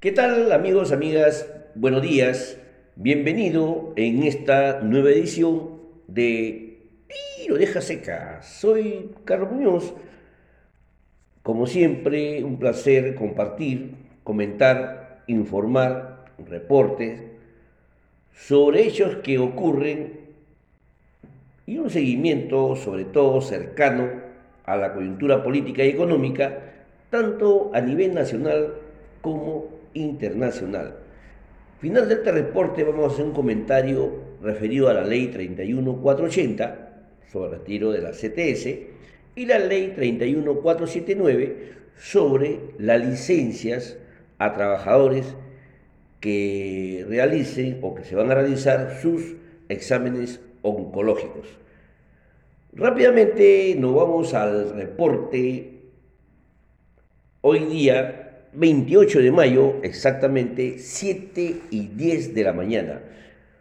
¿Qué tal amigos, amigas? Buenos días. Bienvenido en esta nueva edición de Tiro Deja Seca. Soy Carlos Muñoz. Como siempre, un placer compartir, comentar, informar, reportes sobre hechos que ocurren y un seguimiento sobre todo cercano a la coyuntura política y económica, tanto a nivel nacional como internacional. Final de este reporte vamos a hacer un comentario referido a la ley 31480 sobre el retiro de la CTS y la ley 31479 sobre las licencias a trabajadores que realicen o que se van a realizar sus exámenes oncológicos. Rápidamente nos vamos al reporte. Hoy día 28 de mayo, exactamente 7 y 10 de la mañana.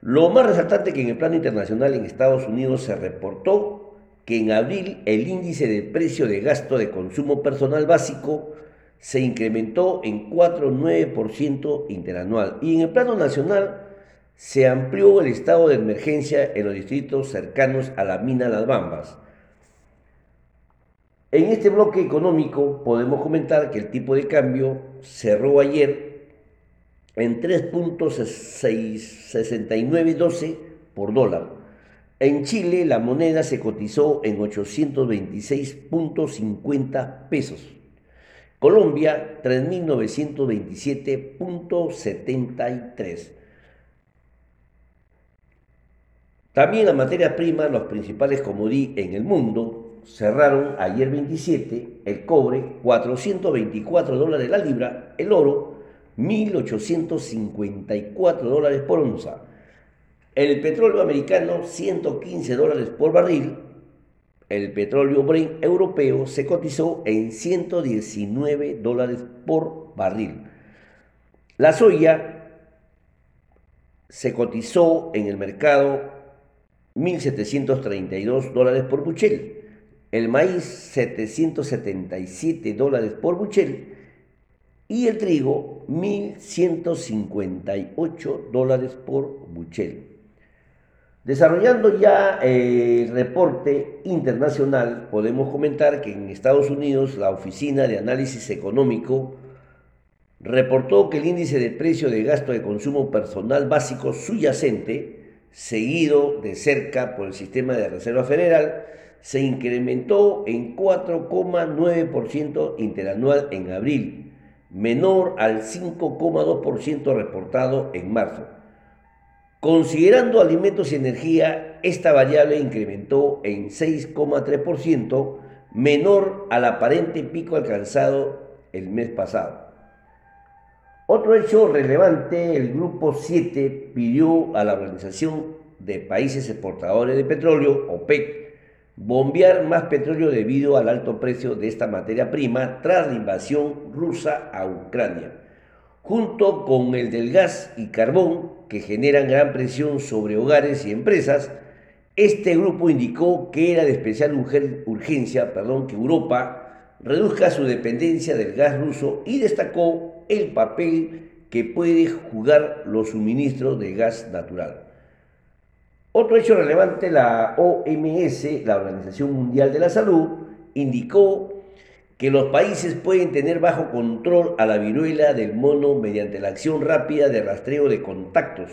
Lo más resaltante que en el plano internacional en Estados Unidos se reportó que en abril el índice de precio de gasto de consumo personal básico se incrementó en 4,9% interanual y en el plano nacional se amplió el estado de emergencia en los distritos cercanos a la mina Las Bambas. En este bloque económico podemos comentar que el tipo de cambio cerró ayer en 3.6912 por dólar. En Chile la moneda se cotizó en 826.50 pesos. Colombia 3.927.73. También la materia prima, los principales comodí en el mundo, cerraron ayer 27 el cobre 424 dólares la libra, el oro 1.854 dólares por onza, el petróleo americano 115 dólares por barril, el petróleo europeo se cotizó en 119 dólares por barril. La soya se cotizó en el mercado 1.732 dólares por buchel el maíz 777 dólares por buchel y el trigo 1.158 dólares por buchel. Desarrollando ya el reporte internacional, podemos comentar que en Estados Unidos la Oficina de Análisis Económico reportó que el índice de precio de gasto de consumo personal básico subyacente, seguido de cerca por el sistema de Reserva Federal, se incrementó en 4,9% interanual en abril, menor al 5,2% reportado en marzo. Considerando alimentos y energía, esta variable incrementó en 6,3%, menor al aparente pico alcanzado el mes pasado. Otro hecho relevante, el Grupo 7 pidió a la Organización de Países Exportadores de Petróleo, OPEC, bombear más petróleo debido al alto precio de esta materia prima tras la invasión rusa a Ucrania, junto con el del gas y carbón que generan gran presión sobre hogares y empresas. Este grupo indicó que era de especial urgencia perdón, que Europa reduzca su dependencia del gas ruso y destacó el papel que puede jugar los suministros de gas natural. Otro hecho relevante, la OMS, la Organización Mundial de la Salud, indicó que los países pueden tener bajo control a la viruela del mono mediante la acción rápida de rastreo de contactos.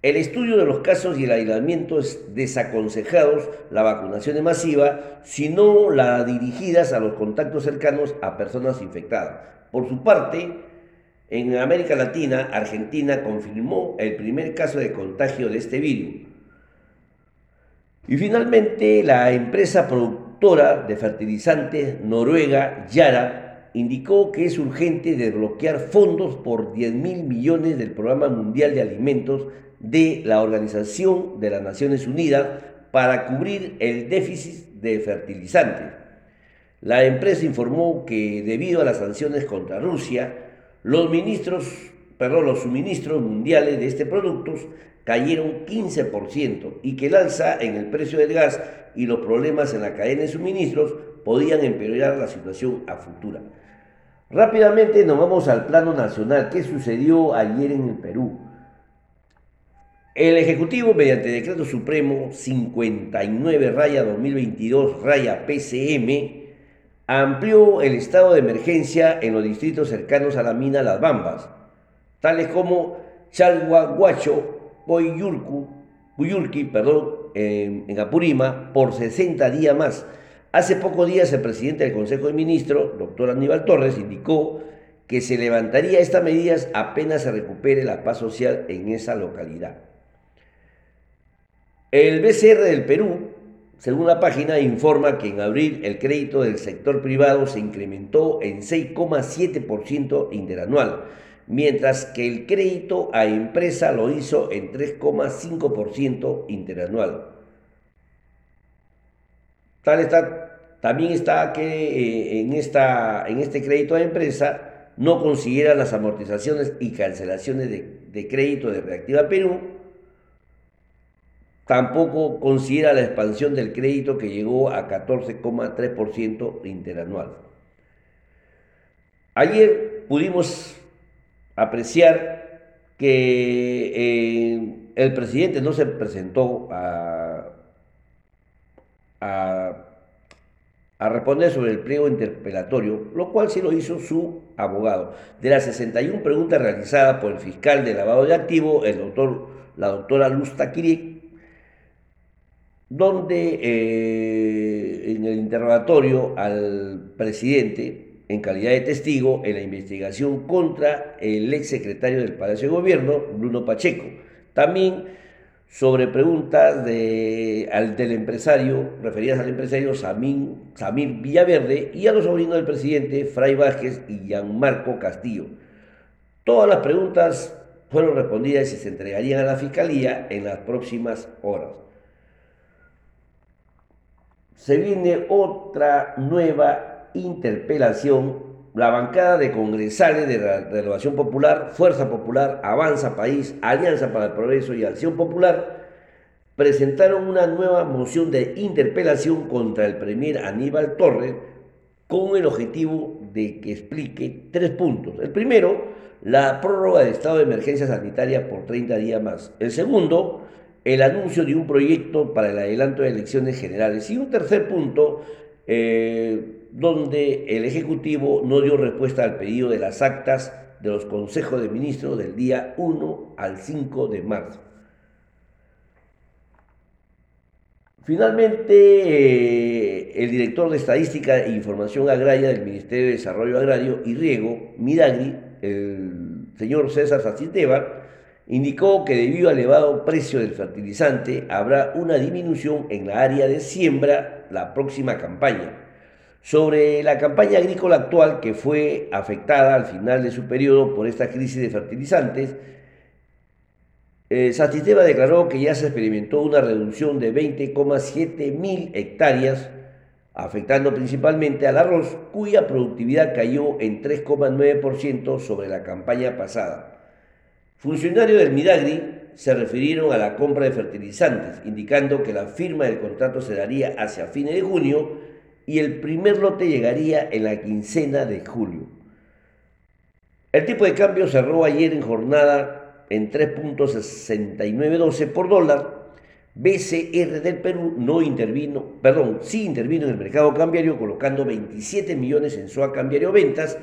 El estudio de los casos y el aislamiento es desaconsejados la vacunación masiva, sino la dirigidas a los contactos cercanos a personas infectadas. Por su parte, en América Latina, Argentina confirmó el primer caso de contagio de este virus. Y finalmente, la empresa productora de fertilizantes noruega, Yara, indicó que es urgente desbloquear fondos por 10 mil millones del Programa Mundial de Alimentos de la Organización de las Naciones Unidas para cubrir el déficit de fertilizantes. La empresa informó que debido a las sanciones contra Rusia, los los suministros mundiales de este producto cayeron 15% y que el alza en el precio del gas y los problemas en la cadena de suministros podían empeorar la situación a futura. Rápidamente nos vamos al plano nacional. ¿Qué sucedió ayer en el Perú? El Ejecutivo, mediante decreto supremo 59 raya 2022 raya PCM, amplió el estado de emergencia en los distritos cercanos a la mina Las Bambas, tales como Chalhuaguacho, Puyurqui, perdón, en, Apurima, por 60 días más. Hace pocos días el presidente del Consejo de Ministros, doctor Aníbal Torres, indicó que se levantaría estas medidas apenas se recupere la paz social en esa localidad. El BCR del Perú, según la página, informa que en abril el crédito del sector privado se incrementó en 6,7% interanual, mientras que el crédito a empresa lo hizo en 3,5% interanual. Tal está, también está que eh, en, esta, en este crédito a empresa no considera las amortizaciones y cancelaciones de, de crédito de Reactiva Perú, Tampoco considera la expansión del crédito que llegó a 14,3% interanual. Ayer pudimos apreciar que eh, el presidente no se presentó a, a, a, responder sobre el pliego interpelatorio, lo cual sí lo hizo su abogado. De las 61 preguntas realizadas por el fiscal de lavado de doctor, la doctora Luz Taquiri, donde eh, en el interrogatorio al presidente, en calidad de testigo, en la investigación contra el ex secretario del Palacio de Gobierno, Bruno Pacheco. También sobre preguntas de, al, del empresario, referidas al empresario Samir, Samir Villaverde y a los sobrinos del presidente, Fray Vázquez y Gianmarco Castillo. Todas las preguntas fueron respondidas y se entregarían a la Fiscalía en las próximas horas se viene otra nueva interpelación. La bancada de congresales de la Renovación Popular, Fuerza Popular, Avanza País, Alianza para el Progreso y Acción Popular presentaron una nueva moción de interpelación contra el premier Aníbal Torres con el objetivo de que explique tres puntos. El primero, la prórroga del estado de emergencia sanitaria por 30 días más. El segundo, el anuncio de un proyecto para el adelanto de elecciones generales. Y un tercer punto, eh, donde el Ejecutivo no dio respuesta al pedido de las actas de los consejos de ministros del día 1 al 5 de marzo. Finalmente, eh, el director de Estadística e Información Agraria del Ministerio de Desarrollo Agrario y Riego, Midagri, el señor César Saciteva, indicó que debido al elevado precio del fertilizante habrá una disminución en la área de siembra la próxima campaña. Sobre la campaña agrícola actual que fue afectada al final de su periodo por esta crisis de fertilizantes, eh, declaró que ya se experimentó una reducción de 20,7 mil hectáreas, afectando principalmente al arroz, cuya productividad cayó en 3,9% sobre la campaña pasada. Funcionarios del Midagri se refirieron a la compra de fertilizantes, indicando que la firma del contrato se daría hacia fines de junio y el primer lote llegaría en la quincena de julio. El tipo de cambio cerró ayer en jornada en 3.6912 por dólar. BCR del Perú no intervino, perdón, sí intervino en el mercado cambiario colocando 27 millones en su cambiario ventas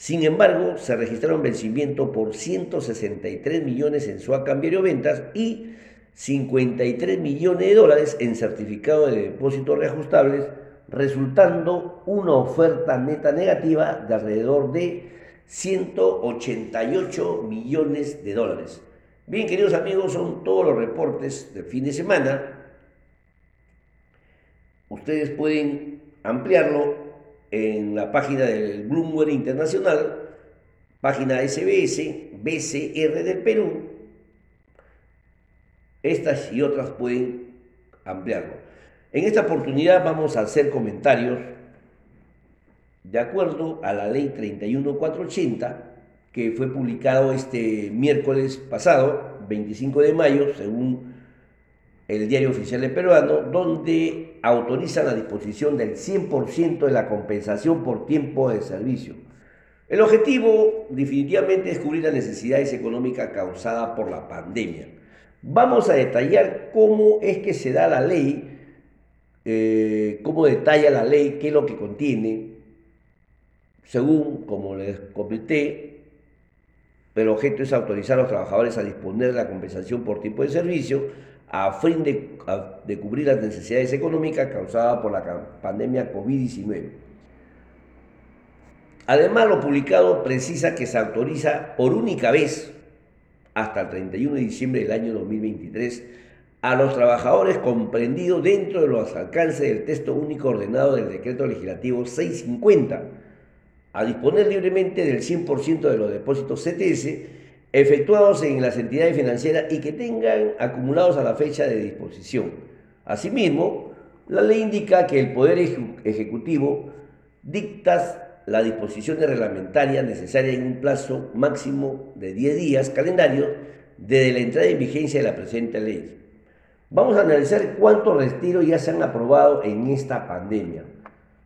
sin embargo, se registraron vencimientos por 163 millones en su cambiario ventas y 53 millones de dólares en certificado de depósitos reajustables, resultando una oferta neta negativa de alrededor de 188 millones de dólares. Bien, queridos amigos, son todos los reportes del fin de semana. Ustedes pueden ampliarlo en la página del Bloomberg Internacional, página SBS, BCR del Perú. Estas y otras pueden ampliarlo. En esta oportunidad vamos a hacer comentarios de acuerdo a la ley 31480 que fue publicado este miércoles pasado, 25 de mayo, según el diario oficial de peruano, donde autoriza la disposición del 100% de la compensación por tiempo de servicio. El objetivo definitivamente es cubrir las necesidades económicas causadas por la pandemia. Vamos a detallar cómo es que se da la ley, eh, cómo detalla la ley, qué es lo que contiene, según, como les comenté, el objeto es autorizar a los trabajadores a disponer de la compensación por tiempo de servicio a fin de, de cubrir las necesidades económicas causadas por la pandemia COVID-19. Además, lo publicado precisa que se autoriza por única vez hasta el 31 de diciembre del año 2023 a los trabajadores comprendidos dentro de los alcances del texto único ordenado del decreto legislativo 650 a disponer libremente del 100% de los depósitos CTS efectuados en las entidades financieras y que tengan acumulados a la fecha de disposición. Asimismo, la ley indica que el Poder Ejecutivo dicta las disposiciones reglamentarias necesarias en un plazo máximo de 10 días calendarios desde la entrada en vigencia de la presente ley. Vamos a analizar cuántos retiros ya se han aprobado en esta pandemia.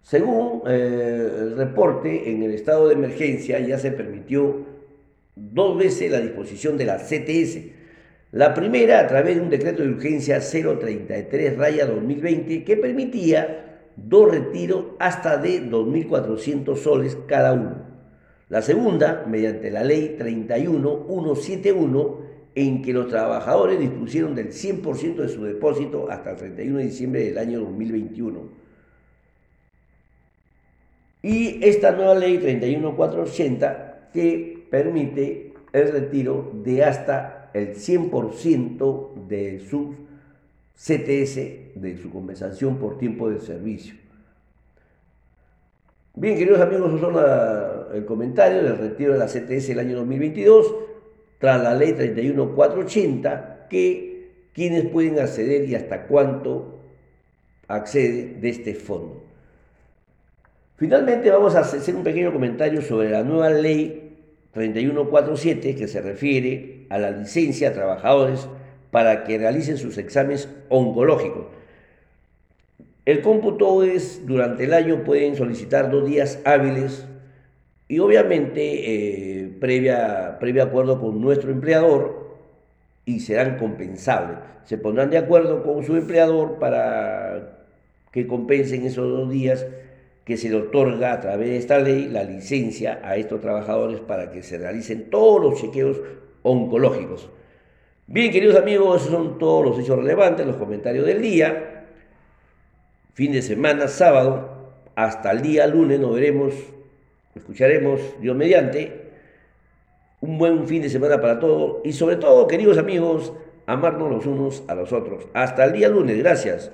Según eh, el reporte, en el estado de emergencia ya se permitió dos veces la disposición de la CTS. La primera a través de un decreto de urgencia 033 raya 2020 que permitía dos retiros hasta de 2.400 soles cada uno. La segunda, mediante la ley 31171, en que los trabajadores dispusieron del 100% de su depósito hasta el 31 de diciembre del año 2021. Y esta nueva ley 31480 que permite el retiro de hasta el 100% de su CTS, de su compensación por tiempo de servicio. Bien, queridos amigos, eso son el comentario del retiro de la CTS el año 2022, tras la ley 31480, que quienes pueden acceder y hasta cuánto accede de este fondo. Finalmente vamos a hacer un pequeño comentario sobre la nueva ley 3147 que se refiere a la licencia a trabajadores para que realicen sus exámenes oncológicos. El cómputo es, durante el año pueden solicitar dos días hábiles y obviamente eh, previa, previo acuerdo con nuestro empleador y serán compensables. Se pondrán de acuerdo con su empleador para que compensen esos dos días que se le otorga a través de esta ley la licencia a estos trabajadores para que se realicen todos los chequeos oncológicos. Bien, queridos amigos, esos son todos los hechos relevantes, los comentarios del día. Fin de semana, sábado, hasta el día lunes nos veremos, escucharemos, Dios mediante, un buen fin de semana para todos y sobre todo, queridos amigos, amarnos los unos a los otros. Hasta el día lunes, gracias.